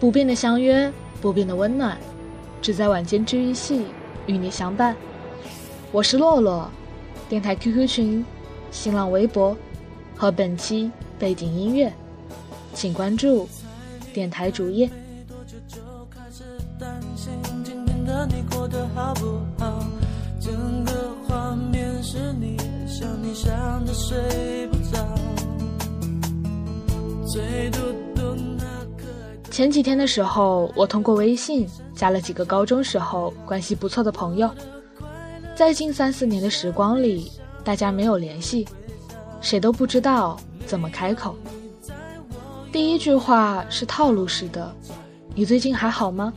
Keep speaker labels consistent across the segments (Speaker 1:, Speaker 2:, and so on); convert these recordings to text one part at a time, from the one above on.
Speaker 1: 不变的相约，不变的温暖，只在晚间治愈系与你相伴。我是洛洛，电台 QQ 群、新浪微博和本期背景音乐，请关注电台主页。前几天的时候，我通过微信加了几个高中时候关系不错的朋友，在近三四年的时光里，大家没有联系，谁都不知道怎么开口。第一句话是套路式的：“你最近还好吗？”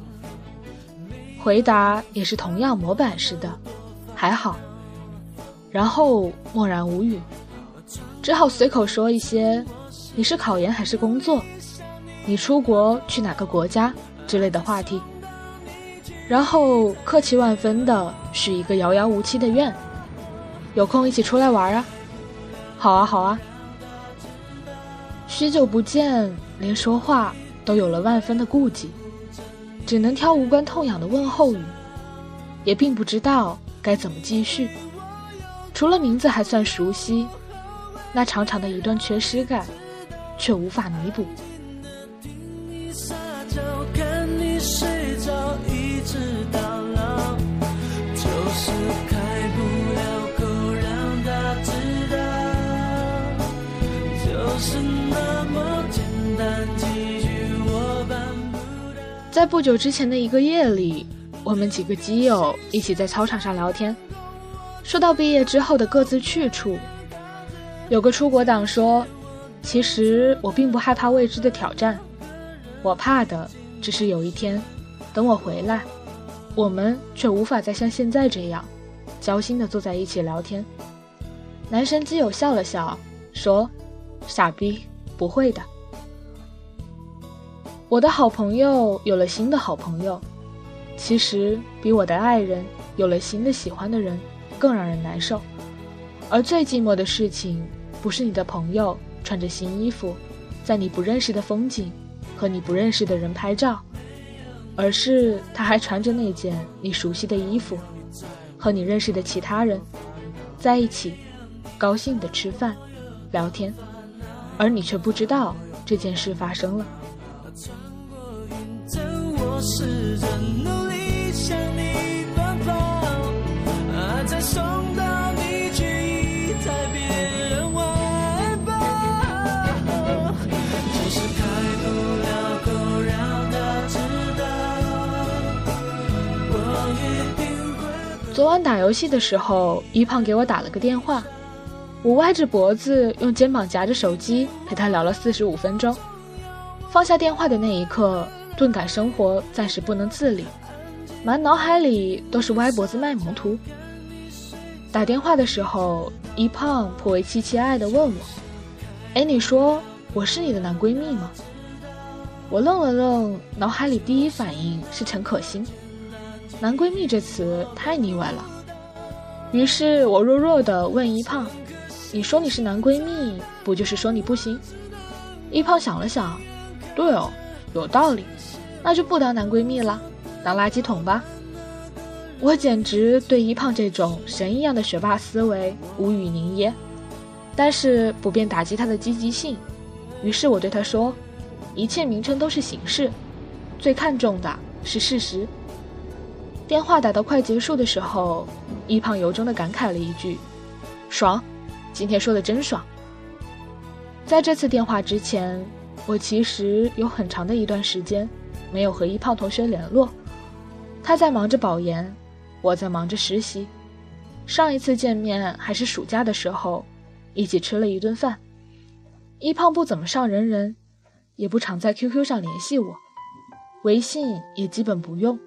Speaker 1: 回答也是同样模板式的：“还好。”然后默然无语，只好随口说一些。你是考研还是工作？你出国去哪个国家之类的话题，然后客气万分的许一个遥遥无期的愿，有空一起出来玩啊！好啊好啊！许久不见，连说话都有了万分的顾忌，只能挑无关痛痒的问候语，也并不知道该怎么继续。除了名字还算熟悉，那长长的一段缺失感。却无法弥补。在不久之前的一个夜里，我们几个基友一起在操场上聊天，说到毕业之后的各自去处，有个出国党说。其实我并不害怕未知的挑战，我怕的只是有一天，等我回来，我们却无法再像现在这样，交心的坐在一起聊天。男神基友笑了笑，说：“傻逼，不会的。”我的好朋友有了新的好朋友，其实比我的爱人有了新的喜欢的人更让人难受。而最寂寞的事情，不是你的朋友。穿着新衣服，在你不认识的风景和你不认识的人拍照，而是他还穿着那件你熟悉的衣服，和你认识的其他人在一起，高兴的吃饭、聊天，而你却不知道这件事发生了。昨晚打游戏的时候，一胖给我打了个电话，我歪着脖子，用肩膀夹着手机，陪他聊了四十五分钟。放下电话的那一刻，顿感生活暂时不能自理，满脑海里都是歪脖子卖萌图。打电话的时候，一胖颇为期期爱的问我：“哎，你说我是你的男闺蜜吗？”我愣了愣，脑海里第一反应是陈可辛。男闺蜜这词太腻歪了，于是我弱弱的问一胖：“你说你是男闺蜜，不就是说你不行？”一胖想了想：“对哦，有道理，那就不当男闺蜜了，当垃圾桶吧。”我简直对一胖这种神一样的学霸思维无语凝噎，但是不便打击他的积极性，于是我对他说：“一切名称都是形式，最看重的是事实。”电话打到快结束的时候，一胖由衷的感慨了一句：“爽，今天说的真爽。”在这次电话之前，我其实有很长的一段时间没有和一胖同学联络。他在忙着保研，我在忙着实习。上一次见面还是暑假的时候，一起吃了一顿饭。一胖不怎么上人人，也不常在 QQ 上联系我，微信也基本不用。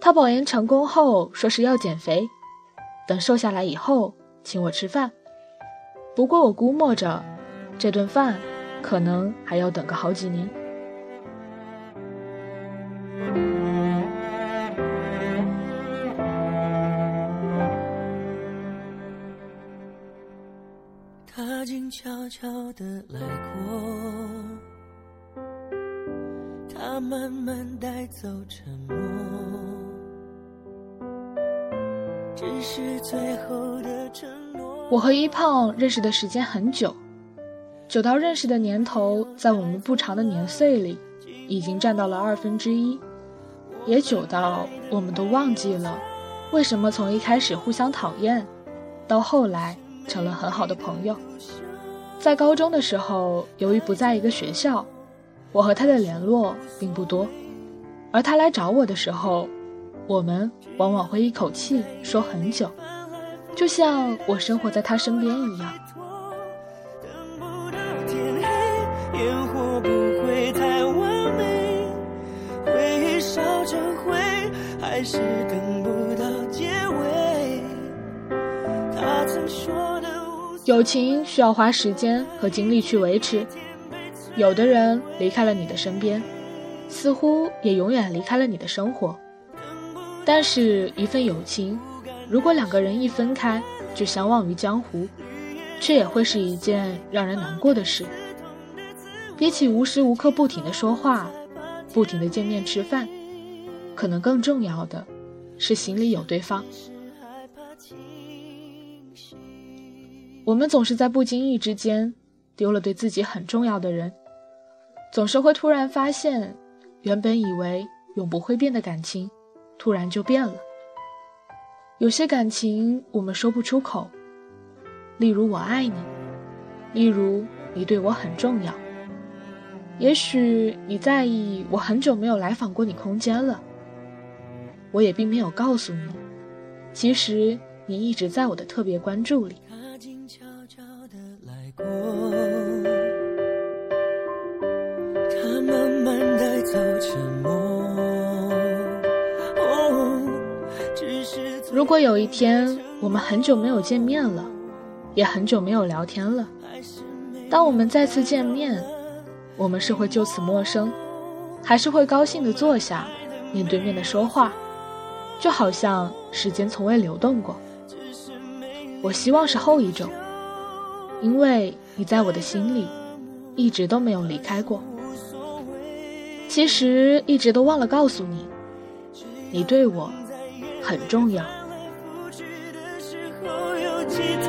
Speaker 1: 他保研成功后说是要减肥，等瘦下来以后请我吃饭。不过我估摸着，这顿饭可能还要等个好几年。他静悄悄地来过。他慢慢带走沉默。只是最后的承诺。我和一胖认识的时间很久，久到认识的年头，在我们不长的年岁里，已经占到了二分之一，也久到我们都忘记了，为什么从一开始互相讨厌，到后来成了很好的朋友。在高中的时候，由于不在一个学校，我和他的联络并不多，而他来找我的时候。我们往往会一口气说很久，就像我生活在他身边一样。友情需要花时间和精力去维持，有的人离开了你的身边，似乎也永远离开了你的生活。但是，一份友情，如果两个人一分开就相忘于江湖，却也会是一件让人难过的事。比起无时无刻不停的说话，不停的见面吃饭，可能更重要的，是心里有对方。我们总是在不经意之间丢了对自己很重要的人，总是会突然发现，原本以为永不会变的感情。突然就变了。有些感情我们说不出口，例如我爱你，例如你对我很重要。也许你在意我很久没有来访过你空间了，我也并没有告诉你，其实你一直在我的特别关注里。他静悄悄地来过，他慢慢带走沉默。如果有一天我们很久没有见面了，也很久没有聊天了，当我们再次见面，我们是会就此陌生，还是会高兴的坐下，面对面的说话，就好像时间从未流动过？我希望是后一种，因为你在我的心里一直都没有离开过。其实一直都忘了告诉你，你对我很重要。我又记得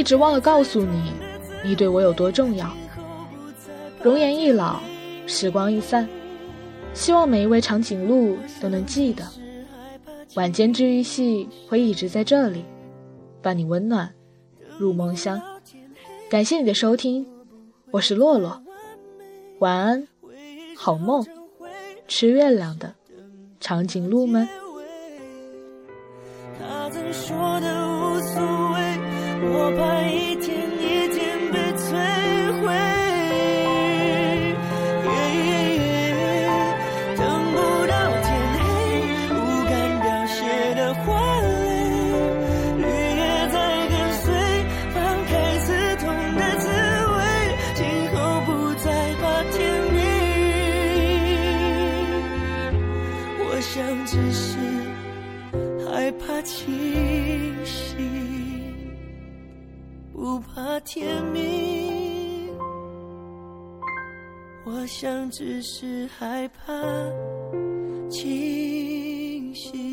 Speaker 1: 一直忘了告诉你，你对我有多重要。容颜易老，时光易散，希望每一位长颈鹿都能记得，晚间治愈系会一直在这里，伴你温暖入梦乡。感谢你的收听，我是洛洛，晚安，好梦，吃月亮的长颈鹿们。我怕一我怕一不怕天明，我想只是害怕清醒。